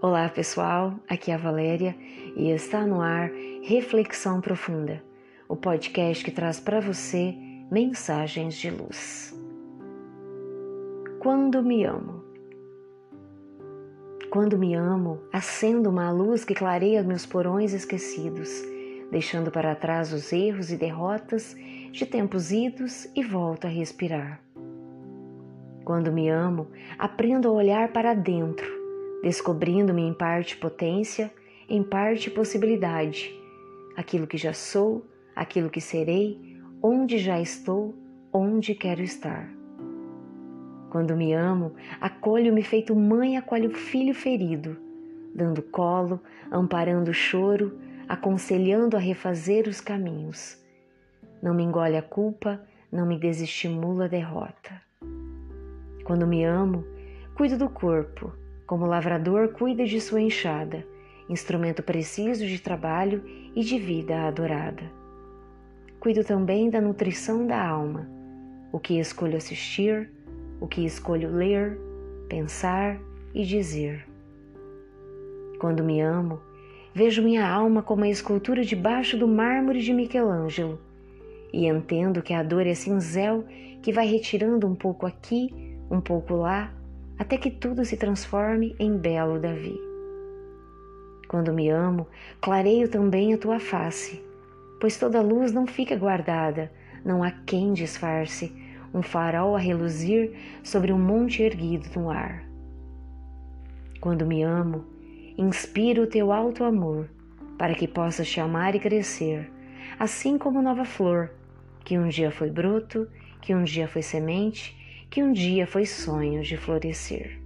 Olá pessoal, aqui é a Valéria e está no ar Reflexão Profunda, o podcast que traz para você mensagens de luz. Quando me amo. Quando me amo, acendo uma luz que clareia meus porões esquecidos, deixando para trás os erros e derrotas de tempos idos e volto a respirar. Quando me amo, aprendo a olhar para dentro descobrindo-me em parte potência, em parte possibilidade, aquilo que já sou, aquilo que serei, onde já estou, onde quero estar. Quando me amo, acolho-me feito mãe acolhe o filho ferido, dando colo, amparando o choro, aconselhando a refazer os caminhos. Não me engole a culpa, não me desestimula a derrota. Quando me amo, cuido do corpo, como lavrador cuida de sua enxada, instrumento preciso de trabalho e de vida adorada. Cuido também da nutrição da alma, o que escolho assistir, o que escolho ler, pensar e dizer. Quando me amo, vejo minha alma como a escultura debaixo do mármore de Michelangelo e entendo que a dor é cinzel que vai retirando um pouco aqui, um pouco lá, até que tudo se transforme em belo Davi. Quando me amo, clareio também a tua face, pois toda luz não fica guardada, não há quem disfarce, um farol a reluzir sobre um monte erguido no ar. Quando me amo, inspiro o teu alto amor, para que possas te amar e crescer, assim como nova flor, que um dia foi broto, que um dia foi semente que um dia foi sonho de florescer.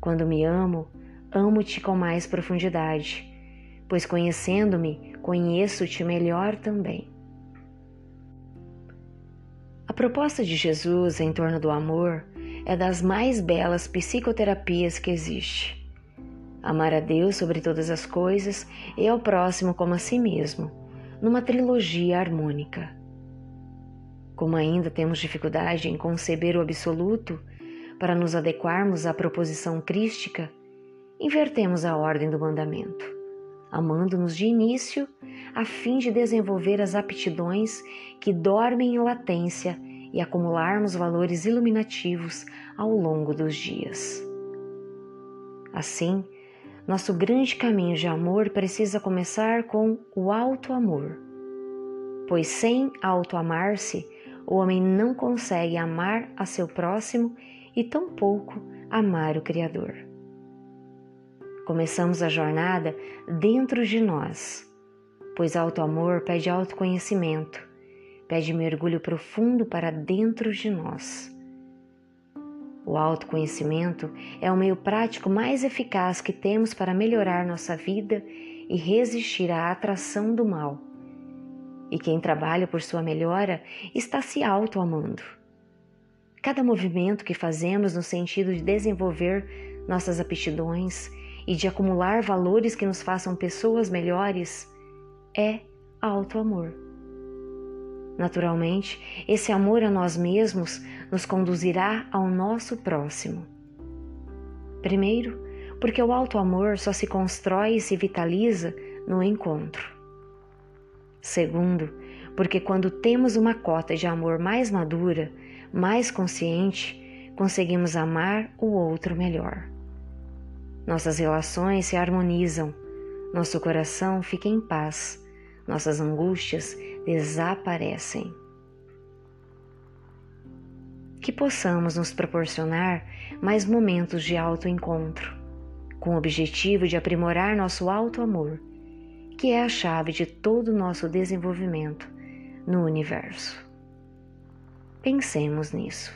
Quando me amo, amo-te com mais profundidade, pois conhecendo-me, conheço-te melhor também. A proposta de Jesus em torno do amor é das mais belas psicoterapias que existe. Amar a Deus sobre todas as coisas e ao próximo como a si mesmo, numa trilogia harmônica. Como ainda temos dificuldade em conceber o absoluto para nos adequarmos à proposição crística, invertemos a ordem do mandamento, amando-nos de início a fim de desenvolver as aptidões que dormem em latência e acumularmos valores iluminativos ao longo dos dias. Assim, nosso grande caminho de amor precisa começar com o alto amor, pois sem auto-amar-se o homem não consegue amar a seu próximo e tampouco amar o Criador. Começamos a jornada dentro de nós, pois alto-amor pede autoconhecimento, pede mergulho profundo para dentro de nós. O autoconhecimento é o meio prático mais eficaz que temos para melhorar nossa vida e resistir à atração do mal e quem trabalha por sua melhora está se auto-amando. Cada movimento que fazemos no sentido de desenvolver nossas aptidões e de acumular valores que nos façam pessoas melhores é auto-amor. Naturalmente, esse amor a nós mesmos nos conduzirá ao nosso próximo. Primeiro, porque o auto-amor só se constrói e se vitaliza no encontro. Segundo, porque quando temos uma cota de amor mais madura, mais consciente, conseguimos amar o outro melhor. Nossas relações se harmonizam, nosso coração fica em paz, nossas angústias desaparecem. Que possamos nos proporcionar mais momentos de autoencontro, com o objetivo de aprimorar nosso alto amor que é a chave de todo o nosso desenvolvimento no universo. Pensemos nisso.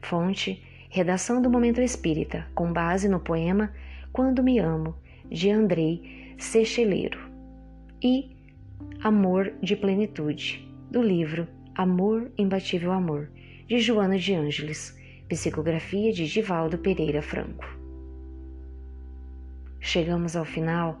Fonte: Redação do Momento Espírita, com base no poema Quando Me Amo, de Andrei Secheleiro, e Amor de Plenitude, do livro Amor, Imbatível Amor, de Joana de Ângeles, psicografia de Divaldo Pereira Franco. Chegamos ao final